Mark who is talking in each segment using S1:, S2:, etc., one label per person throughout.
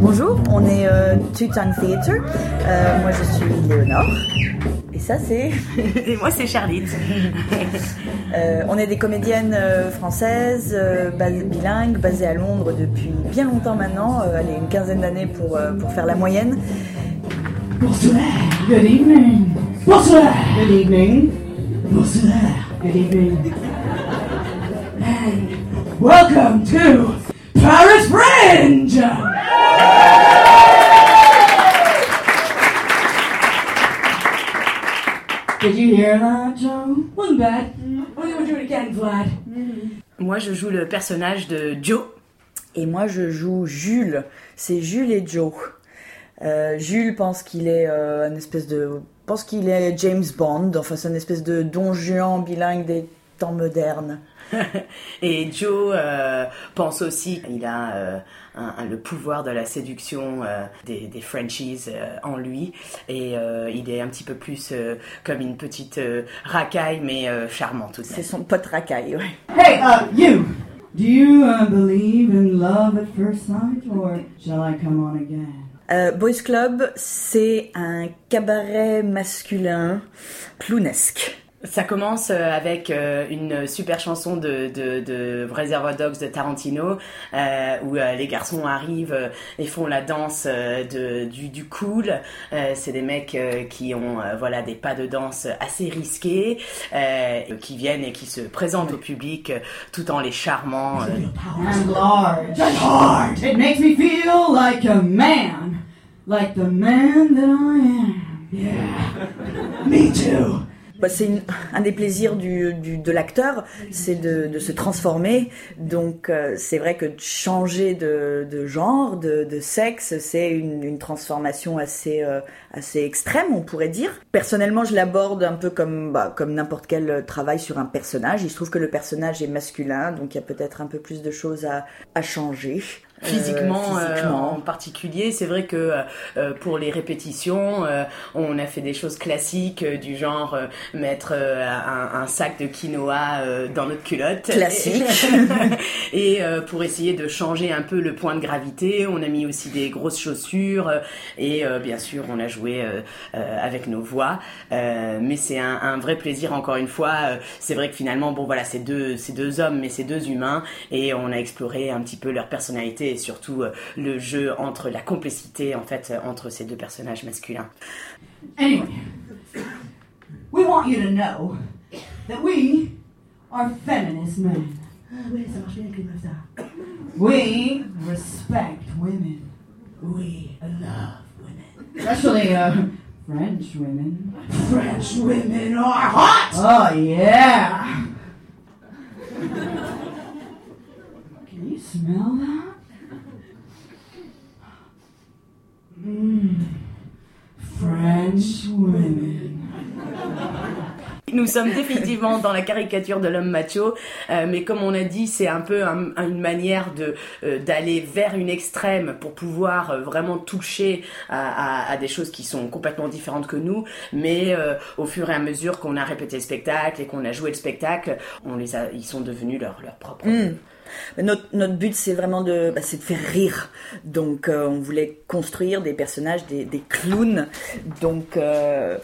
S1: Bonjour, on est euh, Two Tongue Theatre. Euh, moi je suis Léonore. Et ça c'est.
S2: Et moi, c'est Charlotte.
S1: Euh, on est des comédiennes euh, françaises, euh, bas- bilingues, basées à Londres depuis bien longtemps maintenant. Euh, allez, une quinzaine d'années pour, euh, pour faire la moyenne.
S3: Bonsoir, good evening. Bonsoir, good evening. Bonsoir, good evening. And welcome to Paris Fringe! Did you hear that, Joe? Wasn't bad. We're gonna do it again, Vlad?
S2: Moi, je joue le personnage de Joe.
S1: Et moi je joue Jules. C'est Jules et Joe. Euh, Jules pense qu'il est euh, une espèce de. pense qu'il est James Bond. Enfin, c'est une espèce de don Juan bilingue des temps modernes.
S2: Et Joe euh, pense aussi qu'il a euh, un- un- le pouvoir de la séduction euh, des, des Frenchies euh, en lui. Et euh, il est un petit peu plus euh, comme une petite euh, racaille, mais euh, charmante aussi.
S1: C'est son pote racaille.
S3: Hey, uh, you! Do you uh, believe in love at first sight, or shall I come on again?
S1: Euh, Boys Club, c'est un cabaret masculin clownesque.
S2: Ça commence euh, avec euh, une super chanson de, de, de Reservoir Dogs de Tarantino euh, où euh, les garçons arrivent et font la danse de, du, du cool. Euh, c'est des mecs qui ont voilà des pas de danse assez risqués, euh, qui viennent et qui se présentent au public tout en les charmant.
S3: And large. And hard. It makes me feel like a man. Like the man that I am. Yeah. me too.
S1: Bah, c'est un des plaisirs du, du- de l'acteur, c'est de, de se transformer. Donc euh, c'est vrai que changer de, de genre, de, de sexe, c'est une, une transformation assez euh, assez extrême, on pourrait dire. Personnellement, je l'aborde un peu comme bah, comme n'importe quel travail sur un personnage. Il se trouve que le personnage est masculin, donc il y a peut-être un peu plus de choses à, à changer. Euh,
S2: Physiquement, euh,
S1: physiquement.
S2: en particulier, c'est vrai que euh, pour les répétitions, euh, on a fait des choses classiques du genre euh, mettre euh, un, un sac de quinoa euh, dans notre culotte.
S1: Classique.
S2: Et, euh, pour essayer de changer un peu le point de gravité, on a mis aussi des grosses chaussures et euh, bien sûr, on a joué euh, euh, avec nos voix. Euh, mais c'est un, un vrai plaisir encore une fois. C'est vrai que finalement, bon voilà, c'est deux, c'est deux hommes, mais c'est deux humains et on a exploré un petit peu leur personnalité et surtout euh, le jeu entre la complicité en fait euh, entre ces deux personnages masculins.
S3: Anyway, we want you to know that we are feminist men. We respect women. We love women. Especially uh, French women. French women are hot! Oh, yeah! Can you smell that? Mmm. French women.
S2: Nous sommes définitivement dans la caricature de l'homme macho, euh, mais comme on a dit, c'est un peu un- une manière de euh, d'aller vers une extrême pour pouvoir euh, vraiment toucher à, à- à des choses qui sont complètement différentes que nous. Mais au fur et à mesure qu'on a répété le spectacle et qu'on a joué le spectacle, on les a, ils sont devenus leur leur propre.
S1: Mm. Notre, notre but, c'est vraiment de, bah, c'est de faire rire. Donc, euh, on voulait construire des personnages, des, clowns. Donc, euh,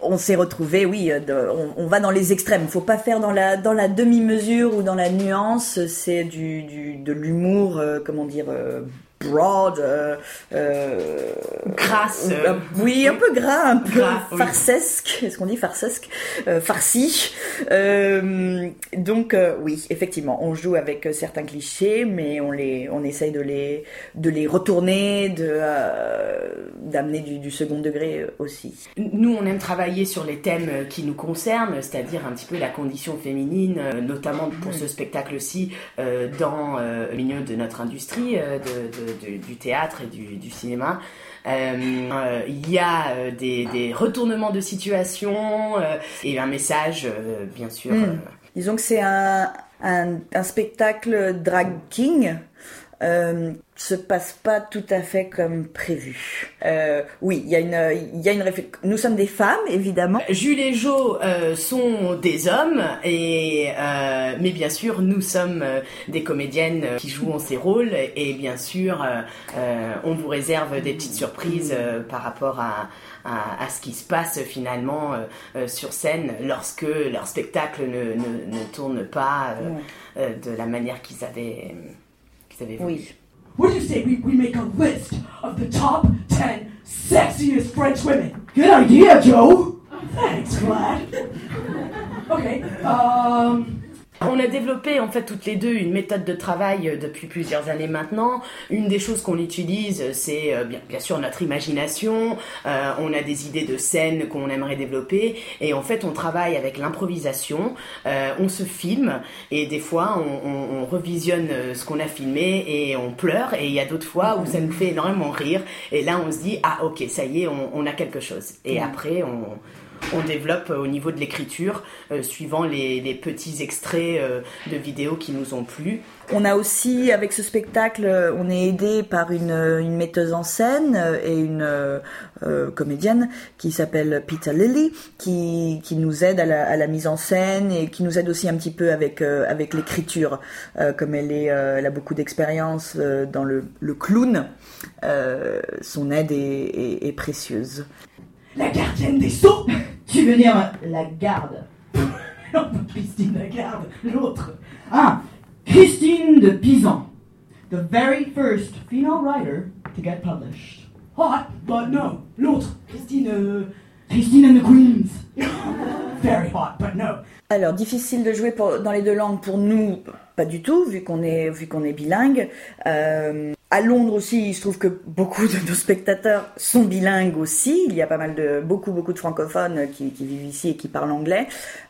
S1: on s'est retrouvé, oui, euh, on, va dans les extrêmes. Faut pas faire dans la, dans la demi-mesure ou dans la nuance. C'est du, du, de l'humour, comment dire, broad, euh, euh, euh,
S2: euh,
S1: oui, un peu gras, un peu
S2: Gras, oui.
S1: farcesque. Est-ce qu'on dit farcesque euh, Farci. Euh, donc oui, effectivement, on joue avec certains clichés, mais on les, on essaye de les, de les retourner, de d'amener du, du second degré aussi.
S2: Nous, on aime travailler sur les thèmes qui nous concernent, c'est-à-dire un petit peu la condition féminine, notamment pour ce spectacle-ci, dans le milieu de notre industrie, de, de- du théâtre et du, cinéma. Euh, euh, Il y a euh, des, retournements de situation et un message, bien sûr.
S1: Mm.
S2: euh,
S1: Disons que c'est un, un, un spectacle drag king. Euh, se passe pas tout à fait comme prévu. Euh, oui, il y a une, il y a une Nous sommes des femmes, évidemment.
S2: Jules et Jo euh, sont des hommes, et mais bien sûr, nous sommes des comédiennes qui jouent ces rôles, et bien sûr, on vous réserve des petites surprises par rapport à, à, à, ce qui se passe finalement sur scène lorsque leur spectacle ne, ne, ne tourne pas de la manière qu'ils avaient. Oui.
S3: What do you say we, we make a list of the top 10 sexiest French women? Good idea, Joe! Thanks, Glad. okay, um,
S2: On a développé en fait toutes les deux une méthode de travail euh, depuis plusieurs années maintenant. Une des choses qu'on utilise, c'est euh, bien, bien, sûr notre imagination. Euh, on a des idées de scènes qu'on aimerait développer et en fait on travaille avec l'improvisation. Euh, on se filme et des fois on, on, on revisionne ce qu'on a filmé et on pleure et il y a d'autres fois où ça nous fait énormément rire et là on se dit ah ok ça y est on, on a quelque chose et après on on développe au niveau de l'écriture, euh, suivant les, petits extraits euh, de vidéos qui nous ont plu.
S1: On a aussi, avec ce spectacle, on est aidé par une, metteuse en scène et une euh, comédienne qui s'appelle Peter Lilly, qui, qui nous aide à la, mise en scène et qui nous aide aussi un petit peu avec, euh, avec l'écriture, euh, comme elle, est, elle a beaucoup d'expérience dans le, clown. son aide est précieuse.
S3: La gardienne des sceaux Tu veux dire la garde Non, pas Christine Lagarde, l'autre. Ah, Christine de Pisan, the very first female writer to get published. Hot, but no. L'autre, Christine. Euh, Christine and the Queens. very hot, but no.
S1: Alors, difficile de jouer pour, dans les deux langues pour nous, pas du tout, vu qu'on est, vu qu'on est bilingue. Euh, à Londres aussi, il se trouve que beaucoup de nos spectateurs sont bilingues aussi. Il y a pas mal de beaucoup beaucoup de francophones qui, vivent ici et qui parlent anglais.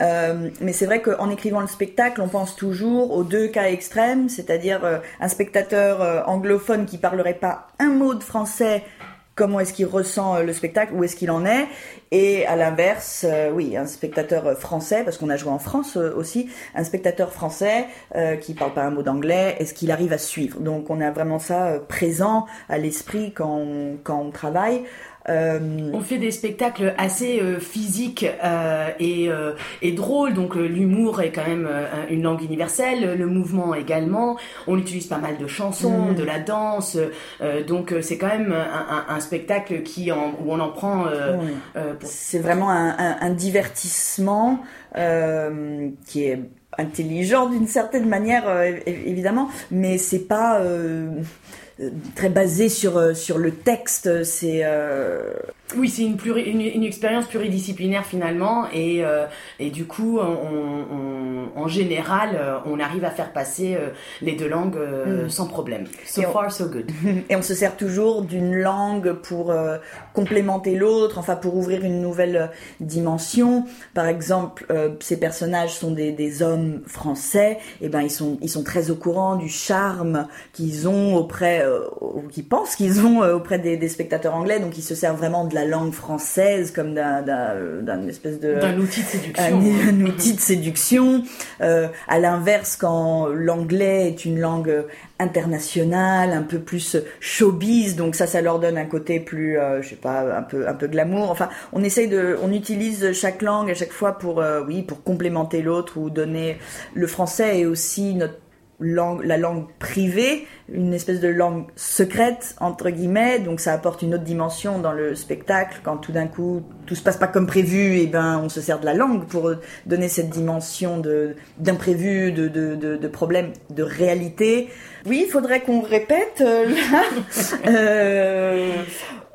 S1: Euh, mais c'est vrai qu'en écrivant le spectacle, on pense toujours aux deux cas extrêmes, c'est-à-dire euh, un spectateur euh, anglophone qui parlerait pas un mot de français comment est-ce qu'il ressent euh, le spectacle, où est-ce qu'il en est, et à l'inverse, euh, oui, un spectateur euh, français, parce qu'on a joué en France aussi, un spectateur français euh, qui parle pas un mot d'anglais, est-ce qu'il arrive à suivre? Donc on a vraiment ça présent à l'esprit quand quand on travaille.
S2: Euh... On fait des spectacles assez euh, physiques euh, et, et drôles, donc l'humour est quand même une langue universelle, le mouvement également. On utilise pas mal de chansons, mmh. de la danse, donc c'est quand même un, un, un, spectacle qui en, où on en prend.
S1: Pour... C'est vraiment un, un divertissement qui est intelligent d'une certaine manière, évidemment, mais c'est pas très basé sur euh, sur le texte. C'est euh...
S2: oui, c'est une, pluri, une, une, expérience pluridisciplinaire finalement, et euh, et du coup, on, on, en général, on arrive à faire passer les deux langues mm. sans problème. So et far,
S1: on,
S2: so good.
S1: Et on se sert toujours d'une langue pour complémenter l'autre, enfin pour ouvrir une nouvelle dimension. Par exemple, ces personnages sont des, des hommes français, et ben ils sont ils sont très au courant du charme qu'ils ont auprès euh, qui pensent qu'ils ont euh, auprès des, des, spectateurs anglais, donc ils se servent vraiment de la langue française comme d'un espèce de
S2: d'un outil de séduction,
S1: un, un outil de séduction. Euh, à l'inverse, quand l'anglais est une langue internationale, un peu plus showbiz, donc ça, ça leur donne un côté plus, euh, je sais pas, un peu, un peu glamour. Enfin, on essaye de, on utilise chaque langue à chaque fois pour, euh, oui, pour complémenter l'autre ou donner. Le français est aussi notre langue, la langue privée, une espèce de langue secrète entre guillemets, donc ça apporte une autre dimension dans le spectacle. Quand tout d'un coup tout se passe pas comme prévu, et ben on se sert de la langue pour donner cette dimension d'imprévu, de, de, de, de problème, de réalité. Oui, il faudrait qu'on répète euh, là. euh,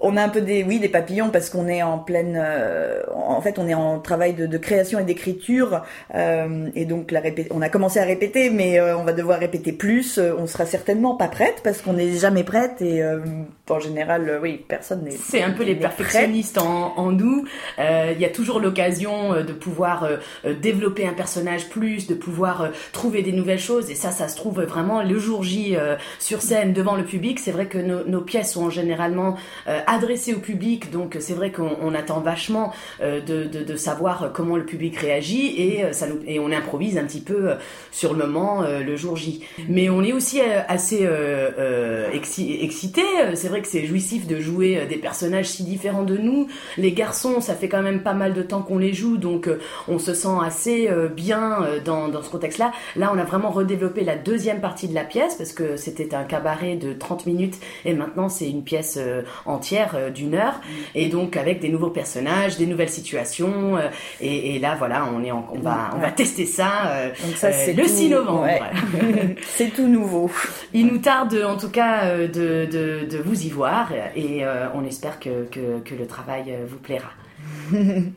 S1: on a un peu des oui des papillons parce qu'on est en pleine euh, en fait on est en travail de, création et d'écriture euh, et donc la on a commencé à répéter mais euh, on va devoir répéter plus on sera certainement pas prête parce qu'on n'est jamais prête et en général euh, oui personne n'est
S2: c'est un peu les perfectionnistes en, en, nous. Il y a toujours l'occasion de pouvoir développer un personnage plus de pouvoir trouver des nouvelles choses. Et ça ça se trouve vraiment le jour J sur scène devant le public. C'est vrai que nos, nos pièces sont généralement adressé au public, donc c'est vrai qu'on attend vachement de, de, de, savoir comment le public réagit et ça nous, et on improvise un petit peu sur le moment le jour J. Mais on est aussi assez excité. C'est vrai que c'est jouissif de jouer des personnages si différents de nous. Les garçons, ça fait quand même pas mal de temps qu'on les joue, donc on se sent assez bien dans, dans ce contexte-là. Là, on a vraiment redéveloppé la deuxième partie de la pièce parce que c'était un cabaret de 30 minutes et maintenant c'est une pièce euh, entière euh, d'une heure et donc avec des nouveaux personnages, des nouvelles situations euh, et, là voilà, on est on va on va tester ça, donc ça c'est le 6 novembre.
S1: c'est tout nouveau.
S2: Il nous tarde en tout cas de, de, de vous y et on espère que, le travail vous plaira.